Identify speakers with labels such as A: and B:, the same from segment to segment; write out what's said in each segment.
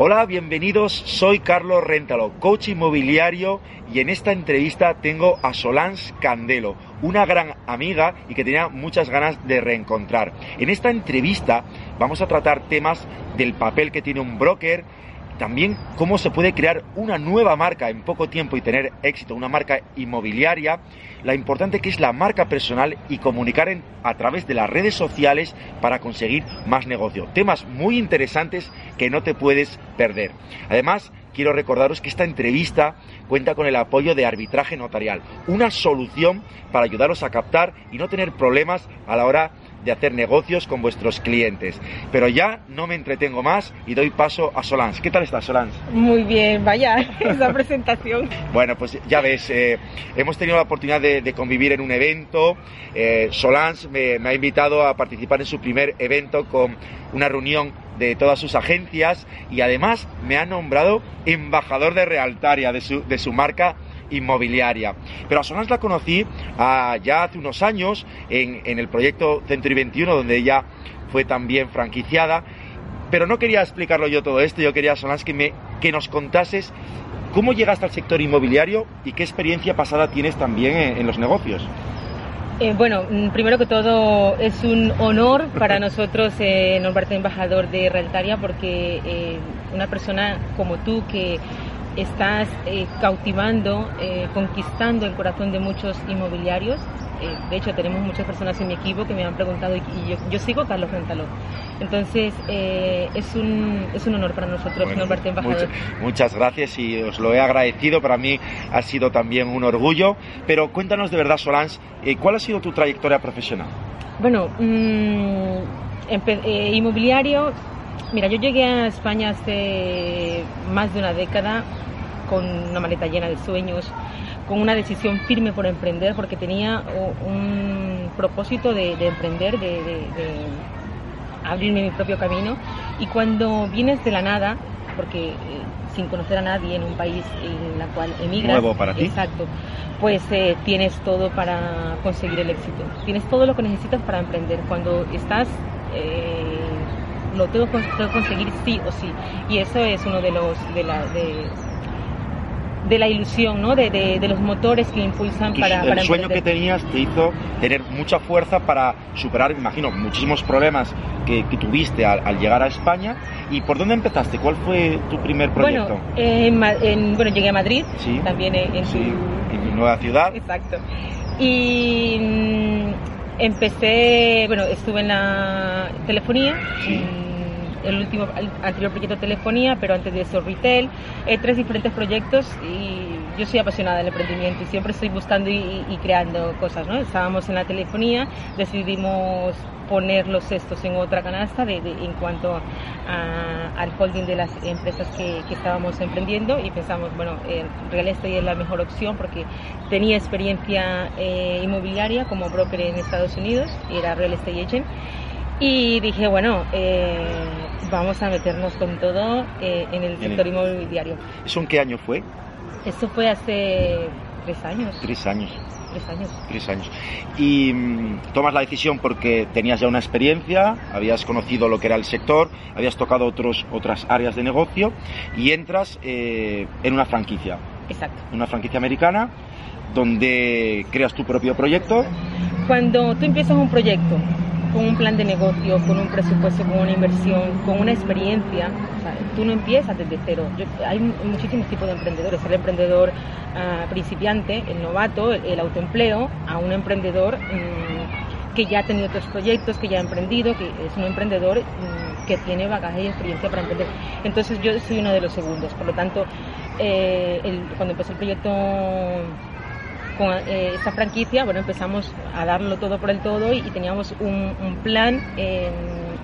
A: Hola, bienvenidos. Soy Carlos Rentalo, coach inmobiliario y en esta entrevista tengo a Solans Candelo, una gran amiga y que tenía muchas ganas de reencontrar. En esta entrevista vamos a tratar temas del papel que tiene un broker, también cómo se puede crear una nueva marca en poco tiempo y tener éxito, una marca inmobiliaria, la importante que es la marca personal y comunicar a través de las redes sociales para conseguir más negocio. Temas muy interesantes que no te puedes perder. Además, quiero recordaros que esta entrevista cuenta con el apoyo de arbitraje notarial, una solución para ayudaros a captar y no tener problemas a la hora de hacer negocios con vuestros clientes. Pero ya no me entretengo más y doy paso a Solans. ¿Qué tal estás, Solans?
B: Muy bien, vaya, esa presentación.
A: bueno, pues ya ves, eh, hemos tenido la oportunidad de, convivir en un evento. Eh, Solans me, ha invitado a participar en su primer evento con una reunión de todas sus agencias y además me ha nombrado embajador de Realtaria, de su, de su marca inmobiliaria. Pero a Solans la conocí ah, ya hace unos años en, el proyecto Century 21, donde ella fue también franquiciada. Pero no quería explicarlo yo todo esto, yo quería, Solans, que, me, que nos contases cómo llegaste al sector inmobiliario y qué experiencia pasada tienes también en, los negocios.
B: Eh, bueno, mm, primero que todo es un honor para nosotros eh, nombrarte embajador de Realtaria porque eh, una persona como tú que estás eh, cautivando, eh, conquistando el corazón de muchos inmobiliarios. Eh, de hecho, tenemos muchas personas en mi equipo que me han preguntado y, yo, sigo Carlos Rentaló. Entonces, es, un, es un honor para nosotros bueno, nombrarte embajador.
A: Muchas, gracias y os lo he agradecido. Para mí ha sido también un orgullo. Pero cuéntanos de verdad, Solange, ¿cuál ha sido tu trayectoria profesional?
B: Bueno, mmm, inmobiliario Mira, yo llegué a España hace más de una década con una maleta llena de sueños, con una decisión firme por emprender, porque tenía un propósito de, emprender, de, abrirme mi propio camino. Y cuando vienes de la nada, porque eh, sin conocer a nadie en un país en el cual emigras,
A: Nuevo para ti.
B: exacto, pues eh, tienes todo para conseguir el éxito. Tienes todo lo que necesitas para emprender. Cuando estás eh, lo tengo que conseguir sí o sí. Y eso es uno de los de la de, de la ilusión, ¿no? De, de, los motores que impulsan para,
A: El sueño que tenías te hizo tener mucha fuerza para superar, me imagino, muchísimos problemas que, que tuviste al, llegar a España. ¿Y por dónde empezaste? ¿Cuál fue tu primer proyecto?
B: Bueno, en, bueno llegué a Madrid, sí, también en,
A: sí, en mi nueva ciudad.
B: Exacto. Y mm, empecé, bueno, estuve en la telefonía. Sí el último, anterior proyecto telefonía, pero antes de eso retail, eh, tres diferentes proyectos y yo soy apasionada del emprendimiento y siempre estoy buscando y, creando cosas, ¿no? Estábamos en la telefonía, decidimos poner los cestos en otra canasta de, en cuanto al holding de las empresas que, estábamos emprendiendo y pensamos, bueno, Real Estate es la mejor opción porque tenía experiencia eh, inmobiliaria como broker en Estados Unidos, era Real Estate Agent y dije, bueno, eh, vamos a meternos con todo eh, en el sector inmobiliario.
A: ¿Eso en qué año fue?
B: Esto fue hace tres años.
A: Tres años.
B: Tres años.
A: Tres años. Y mm, tomas la decisión porque tenías ya una experiencia, habías conocido lo que era el sector, habías tocado otros, otras áreas de negocio y entras eh, en una franquicia.
B: Exacto.
A: Una franquicia americana donde creas tu propio proyecto.
B: Cuando tú empiezas un proyecto con un plan de negocio, con un presupuesto, con una inversión, con una experiencia. tú no empiezas desde cero. hay muchísimos tipos de emprendedores. El emprendedor ah, principiante, el novato, el, autoempleo, a un emprendedor mm, que ya ha tenido otros proyectos, que ya ha emprendido, que es un emprendedor mm, que tiene bagaje y experiencia para emprender. Entonces yo soy uno de los segundos. Por lo tanto, eh, cuando empezó el proyecto con eh, esta franquicia, bueno, empezamos a darlo todo por el todo y, teníamos un, plan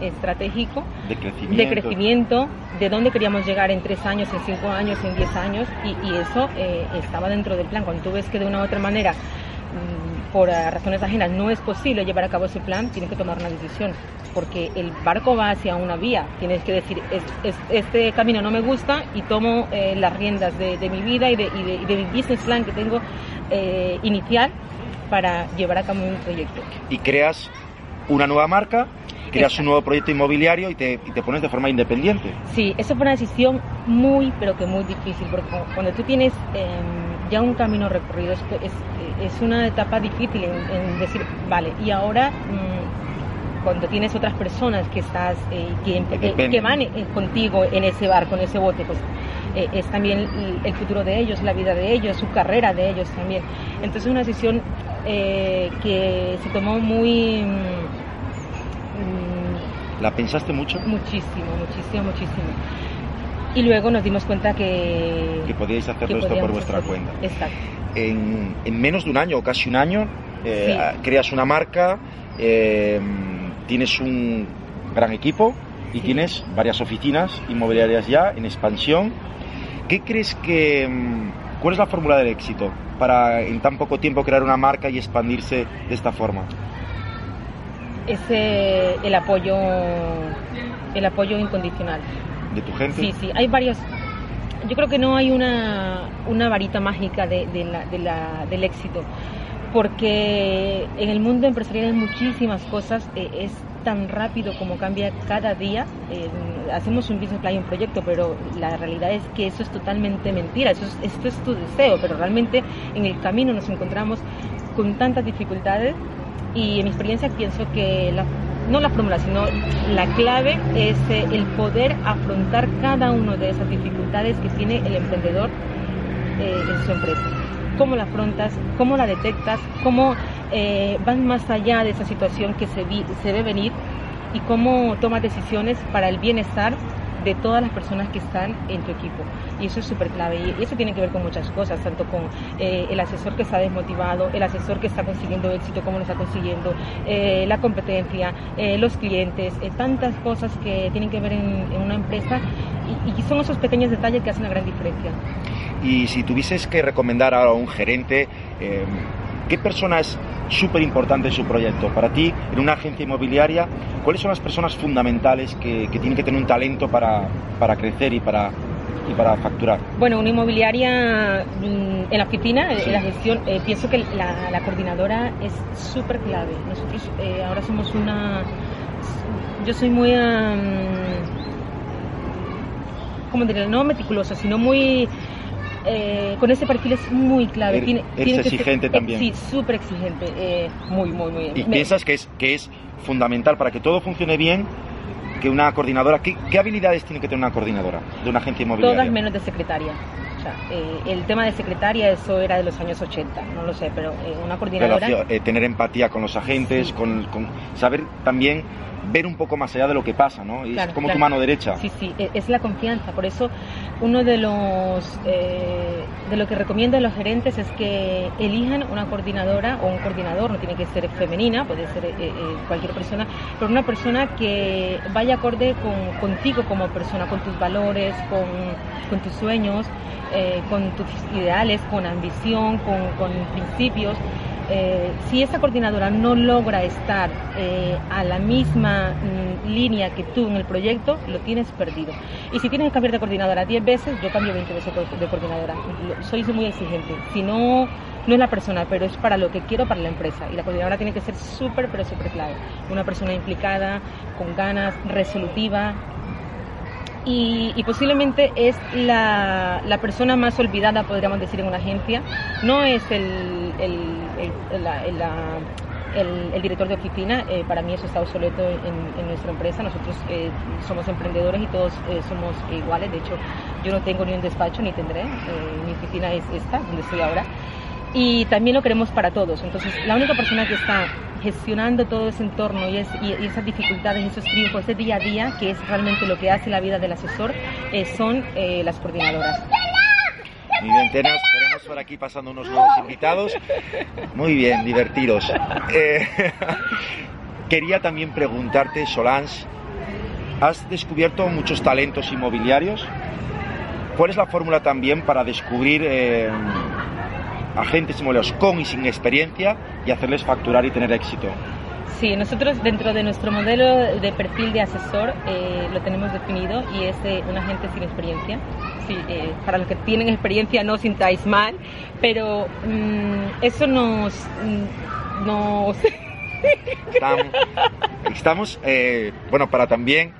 B: estratégico
A: de crecimiento.
B: de crecimiento, de dónde queríamos llegar en tres años, en cinco años, en diez años, y, y eso eh, estaba dentro del plan. Cuando tú ves que de una u otra manera, mm, por eh, razones ajenas, no es posible llevar a cabo ese plan, tienes que tomar una decisión, porque el barco va hacia una vía. Tienes que decir, es, es- este camino no me gusta y tomo eh, las riendas de, de mi vida y de, y de- y de mi business plan que tengo eh, inicial para llevar a cabo un proyecto.
A: Y creas una nueva marca, creas
B: Exacto.
A: un nuevo proyecto inmobiliario y te, y te pones de forma independiente.
B: Sí, eso fue una decisión muy, pero que muy difícil, porque cu- cuando tú tienes eh, ya un camino recorrido, esto es, es una etapa difícil en, en decir, vale, y ahora mm, cuando tienes otras personas que estás, eh, que van eh, contigo en ese barco, en ese bote, pues eh, es también el, futuro de ellos, la vida de ellos, su carrera de ellos también. Entonces es una decisión eh, que se tomó muy... mm,
A: ¿La pensaste mucho?
B: Muchísimo, muchísimo, muchísimo. Y luego nos dimos cuenta que...
A: Que podíais hacerlo
B: que
A: esto por vuestra
B: hacerlo.
A: cuenta.
B: Exacto.
A: En, en menos de un año o casi un año eh,
B: Sí.
A: creas una marca, eh, tienes un gran equipo y
B: Sí.
A: tienes varias oficinas inmobiliarias ya en expansión. ¿Qué crees que... mm, ¿Cuál es la fórmula del éxito para en tan poco tiempo crear una marca y expandirse de esta forma?
B: Ese, el apoyo, el apoyo incondicional.
A: ¿De tu gente?
B: Sí, sí, hay varios. Yo creo que no hay una, una varita mágica de, de la- de la- del éxito, porque en el mundo empresarial hay muchísimas cosas, eh, es tan rápido como cambia cada día. eh, hacemos un business plan y un proyecto, pero la realidad es que eso es totalmente mentira, eso es, esto es tu deseo, pero realmente en el camino nos encontramos con tantas dificultades y en mi experiencia pienso que no la fórmula, sino la clave es eh, el poder afrontar cada una de esas dificultades que tiene el emprendedor en su empresa. ¿Cómo la afrontas? ¿Cómo la detectas? ¿Cómo eh, vas más allá de esa situación que se, vi- se ve venir? ¿Y cómo tomas decisiones para el bienestar de todas las personas que están en tu equipo? Y eso es súper clave. Y eso tiene que ver con muchas cosas, tanto con eh, el asesor que está desmotivado, el asesor que está consiguiendo éxito, cómo lo está consiguiendo, eh, la competencia, eh, los clientes, eh, tantas cosas que tienen que ver en, en una empresa y, y son esos pequeños detalles que hacen la gran diferencia.
A: Y si tuvieses que recomendar a un gerente, eh, ¿qué persona es súper importante en su proyecto? Para ti, en una agencia inmobiliaria, ¿cuáles son las personas fundamentales que, que tienen que tener un talento para, para crecer y para, y para facturar?
B: Bueno, una inmobiliaria mm, en la oficina,
A: Sí.
B: en la gestión, eh, pienso que la, la coordinadora es súper clave. Nosotros eh, ahora somos una... Yo soy muy... am, ¿Cómo diría? No meticulosa, sino muy... eh, con ese perfil es muy clave.
A: Er-
B: Tiene,
A: eres
B: tiene que ser-
A: exigente
B: eh,
A: también.
B: sí, súper exigente. eh, muy, muy, muy.
A: ¿Y
B: Me-
A: piensas que es, que es fundamental para que todo funcione bien que una coordinadora, ¿qué, qué habilidades tiene que tener una coordinadora de una agencia inmobiliaria?
B: Todas menos de secretaria. O sea, eh, el tema de secretaria, eso era de los años 80, no lo sé, pero una coordinadora...
A: Relación- tener empatía con los agentes,
B: Sí.
A: con, con saber también ver un poco más allá de lo que pasa, ¿no? Y
B: Claro,
A: es como
B: claro.
A: tu mano derecha.
B: Sí, sí, e- es la confianza. Por eso, uno de los eh, de lo que recomiendo a los gerentes es que elijan una coordinadora o un coordinador, no tiene que ser femenina, puede ser eh, eh, cualquier persona, pero una persona que vaya acorde con, contigo como persona, con tus valores, con, con tus sueños, eh, con tus ideales, con ambición, con, con principios. Eh, si esa coordinadora no logra estar eh, a la misma mm, línea que tú en el proyecto, lo tienes perdido. Y si tienes que cambiar de coordinadora 10 veces, yo cambio 20 veces de coordinadora. Soy muy exigente. Si no, no es la persona, pero es para lo que quiero para la empresa. Y la coordinadora tiene que ser súper, pero súper clave. Una persona implicada, con ganas, resolutiva, y, y posiblemente es la, la persona más olvidada, podríamos decir, en una agencia. No es el, el, el- la- el- director de oficina, eh, para mí eso está obsoleto en, en nuestra empresa. Nosotros eh, somos emprendedores y todos eh, somos iguales. De hecho, yo no tengo ni un despacho ni tendré. Eh, mi oficina es esta, donde estoy ahora y también lo queremos para todos. Entonces, la única persona que está gestionando todo ese entorno y, es- y- y esas dificultades, esos triunfos, ese día a día, que es realmente lo que hace la vida del asesor, eh, son eh, las coordinadoras.
A: Muy bien, tenemos, por aquí pasando unos nuevos invitados. Muy bien, divertidos. Eh, quería también preguntarte, Solange, has descubierto muchos talentos inmobiliarios. ¿Cuál es la fórmula también para descubrir agentes inmobiliarios con y sin experiencia y hacerles facturar y tener éxito?
B: Sí, nosotros dentro de nuestro modelo de perfil de asesor eh, lo tenemos definido y es un agente sin experiencia. Sí, eh, para los que tienen experiencia no sintáis mal, pero mm, eso nos... Mm, nos
A: estamos, estamos eh, bueno, para también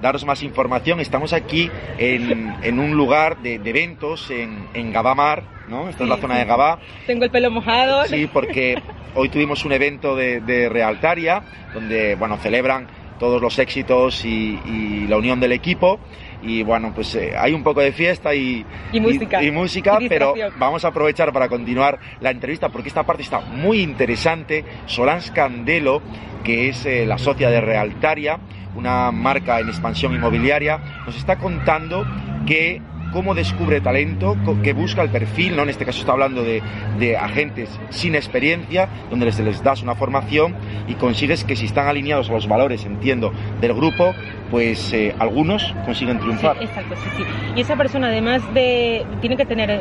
A: daros más información, estamos aquí en, en un lugar de, eventos en, en Gabamar, ¿no? Esta es la zona de Gabá.
B: Tengo el pelo mojado.
A: Sí, porque hoy tuvimos un evento de, de Realtaria, donde, bueno, celebran todos los éxitos y, y la unión del equipo y bueno, pues eh, hay un poco de fiesta y,
B: música,
A: y, música pero vamos a aprovechar para continuar la entrevista porque esta parte está muy interesante. Solans Candelo, que es eh, la socia de Realtaria, una marca en expansión inmobiliaria, nos está contando que cómo descubre talento, que busca el perfil, ¿no? En este caso está hablando de, de agentes sin experiencia, donde les, les, das una formación y consigues que si están alineados a los valores, entiendo, del grupo, pues eh, algunos consiguen triunfar.
B: exacto, sí, sí. Y esa persona además de, tiene que tener, eh,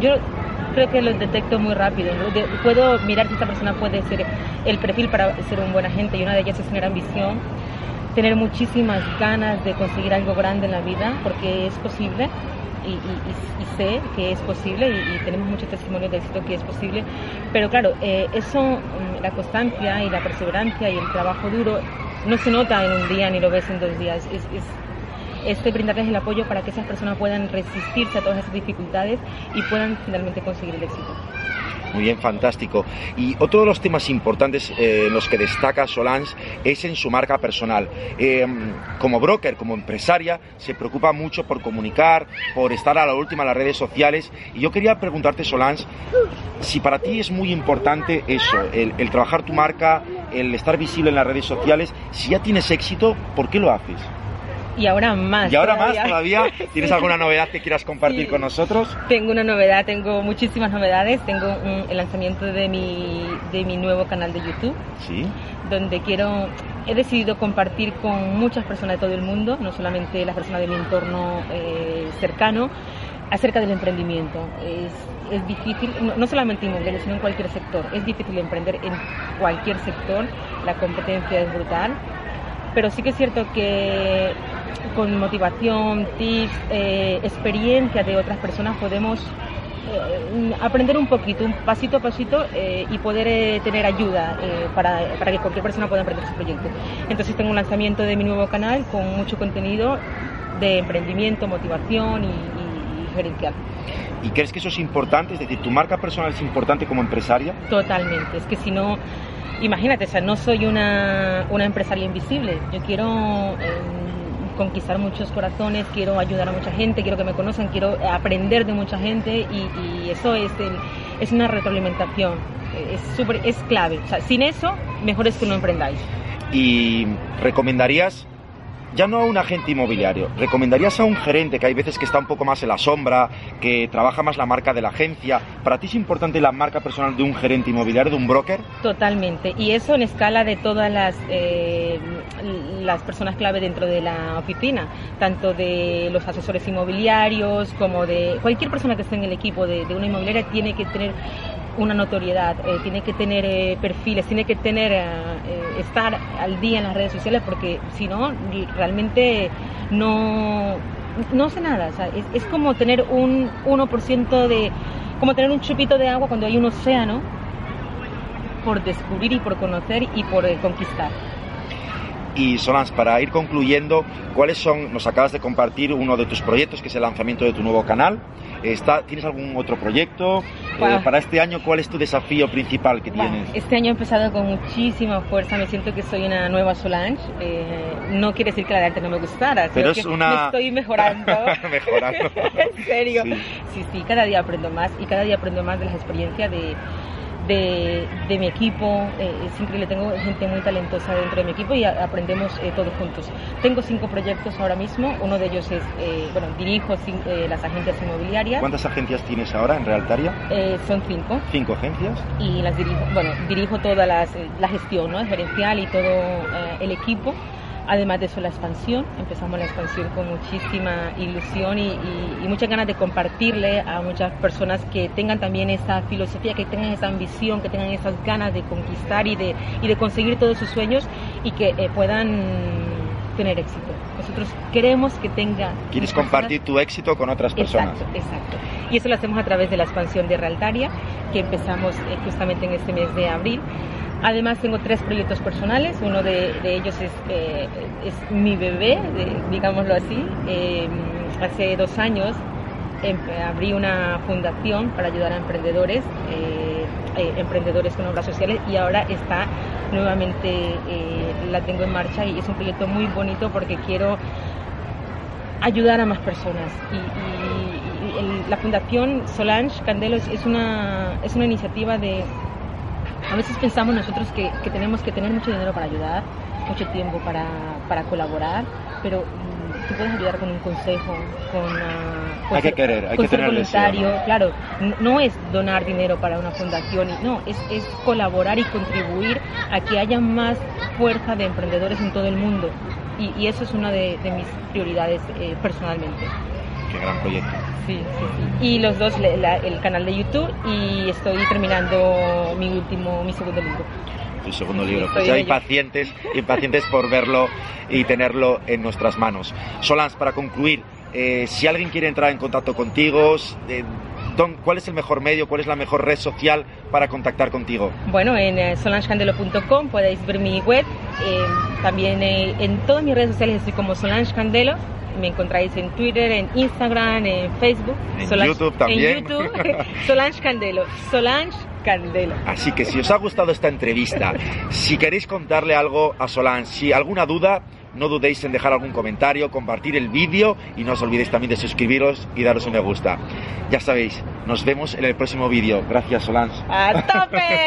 B: yo creo que lo detecto muy rápido, puedo mirar si esta persona puede ser el perfil para ser un buen agente y una de ellas es tener ambición tener muchísimas ganas de conseguir algo grande en la vida, porque es posible. Y, sé que es posible y, tenemos muchos testimonios de éxito que es posible, pero claro, eh, eso, mm, la constancia y la perseverancia y el trabajo duro no se nota en un día ni lo ves en dos días, es, es, es brindarles el apoyo para que esas personas puedan resistirse a todas esas dificultades y puedan finalmente conseguir el éxito.
A: Muy bien, fantástico. Y otro de los temas importantes eh, en los que destaca Solange es en su marca personal. Eh, como broker, como empresaria, se preocupa mucho por comunicar, por estar a la última en las redes sociales. Y yo quería preguntarte, Solange, si para ti es muy importante eso, el trabajar tu marca, el estar visible en las redes sociales, si ya tienes éxito, ¿por qué lo haces?
B: Y ahora más.
A: Y ahora más todavía. ¿Tienes alguna novedad que quieras compartir con nosotros?
B: Tengo una novedad, tengo muchísimas novedades. Tengo el lanzamiento de mi, de mi nuevo canal de YouTube.
A: Sí.
B: Donde quiero, he decidido compartir con muchas personas de todo el mundo, no solamente las personas de mi entorno eh, cercano, acerca del emprendimiento. Es, es difícil, no, no solamente inmobiliario, sino en cualquier sector. Es difícil emprender en cualquier sector, la competencia es brutal pero sí que es cierto que con motivación, tips, eh, experiencia de otras personas podemos eh, aprender un poquito, un pasito a pasito eh, y poder tener ayuda para, para, que cualquier persona pueda emprender su proyecto. Entonces tengo un lanzamiento de mi nuevo canal con mucho contenido de emprendimiento, motivación y, y, gerencial.
A: ¿Y crees que eso es importante? Es decir, ¿tu marca personal es importante como empresaria?
B: Totalmente, es que si no, imagínate, o sea, no soy una, una empresaria invisible, yo quiero... Conquistar muchos corazones, quiero ayudar a mucha gente, quiero que me conozcan, quiero aprender de mucha gente y, eso es, es una retroalimentación, es, super, es clave. Sin eso, mejor es que no emprendáis.
A: ¿Y recomendarías ya no a un agente inmobiliario, ¿recomendarías a un gerente que hay veces que está un poco más en la sombra, que trabaja más la marca de la agencia? ¿Para ti es importante la marca personal de un gerente inmobiliario, de un broker?
B: Totalmente, y eso en escala de todas las, eh, las personas clave dentro de la oficina, tanto de los asesores inmobiliarios como de cualquier persona que esté en el equipo de, de una inmobiliaria tiene que tener una notoriedad, eh, tiene que tener eh, perfiles, tiene que tener eh, estar al día en las redes sociales porque si no realmente no no hace nada, es, como tener un 1% de como tener un chupito de agua cuando hay un océano por descubrir y por conocer y por conquistar.
A: Y Solans, para ir concluyendo, ¿cuáles son, nos acabas de compartir uno de tus proyectos, que es el lanzamiento de tu nuevo canal? Está, ¿Tienes algún otro proyecto? Eh, para este año, ¿cuál es tu desafío principal que tienes?
B: Este año he empezado con muchísima fuerza, me siento que soy una nueva Solange. Eh, no quiere decir que la de antes no me gustara,
A: pero es una...
B: me estoy mejorando.
A: mejorando.
B: en serio. sí, sí, cada día aprendo más y cada día aprendo más de las experiencias de de, de mi equipo. Eh, es increíble, tengo gente muy talentosa dentro de mi equipo y aprendemos eh, todos juntos. Tengo cinco proyectos ahora mismo, uno de ellos es, eh, bueno, dirijo eh, las agencias inmobiliarias.
A: ¿Cuántas agencias tienes ahora en Realtaria?
B: son cinco.
A: ¿Cinco agencias?
B: Y las dirijo, bueno, dirijo toda las, la gestión, ¿no? gerencial y todo el equipo Además de eso, la expansión. Empezamos la expansión con muchísima ilusión y, muchas ganas de compartirle a muchas personas que tengan también esa filosofía, que tengan esa ambición, que tengan esas ganas de conquistar y de, y de conseguir todos sus sueños y que eh, puedan tener éxito. Nosotros queremos que tenga...
A: Quieres compartir tu éxito con otras personas.
B: Exacto, exacto. Y eso lo hacemos a través de la expansión de Realtaria, que empezamos eh, justamente en este mes de abril. Además tengo tres proyectos personales, uno de, ellos es, eh, es, mi bebé, digámoslo así. Eh, hace dos años em, abrí una fundación para ayudar a emprendedores, emprendedores con obras sociales y ahora está nuevamente, la tengo en marcha y es un proyecto muy bonito porque quiero ayudar a más personas la Fundación Solange Candelo es, una, es una iniciativa de... A veces pensamos nosotros que, tenemos que tener mucho dinero para ayudar, mucho tiempo para, para colaborar, pero mm, tú puedes ayudar con un consejo, con, uh,
A: hay que querer, hay que
B: ser voluntario, claro, no es donar dinero para una fundación, no, es, es colaborar y contribuir a que haya más fuerza de emprendedores en todo el mundo y, eso es una de, mis prioridades eh, personalmente.
A: Qué gran proyecto.
B: Sí, sí, sí. Y los dos, el canal de YouTube y estoy terminando mi último, mi segundo libro.
A: Tu segundo libro. Pues ya impacientes, impacientes por verlo y tenerlo en nuestras manos. Solans, para concluir, eh, si alguien quiere entrar en contacto contigo, eh, ¿cuál es el mejor medio, cuál es la mejor red social para contactar contigo?
B: Bueno, en eh, solangecandelo.com podéis ver mi web. también en todas mis redes sociales estoy como Solange Candelo me encontráis en Twitter, en Instagram, en Facebook.
A: En YouTube también.
B: En YouTube, Solange Candelo. Solange
A: Así que si os ha gustado esta entrevista, si queréis contarle algo a Solange, si alguna duda, no dudéis en dejar algún comentario, compartir el vídeo y no os olvidéis también de suscribiros y daros un me gusta. Ya sabéis, nos vemos en el próximo vídeo. Gracias, Solange.
B: ¡A tope!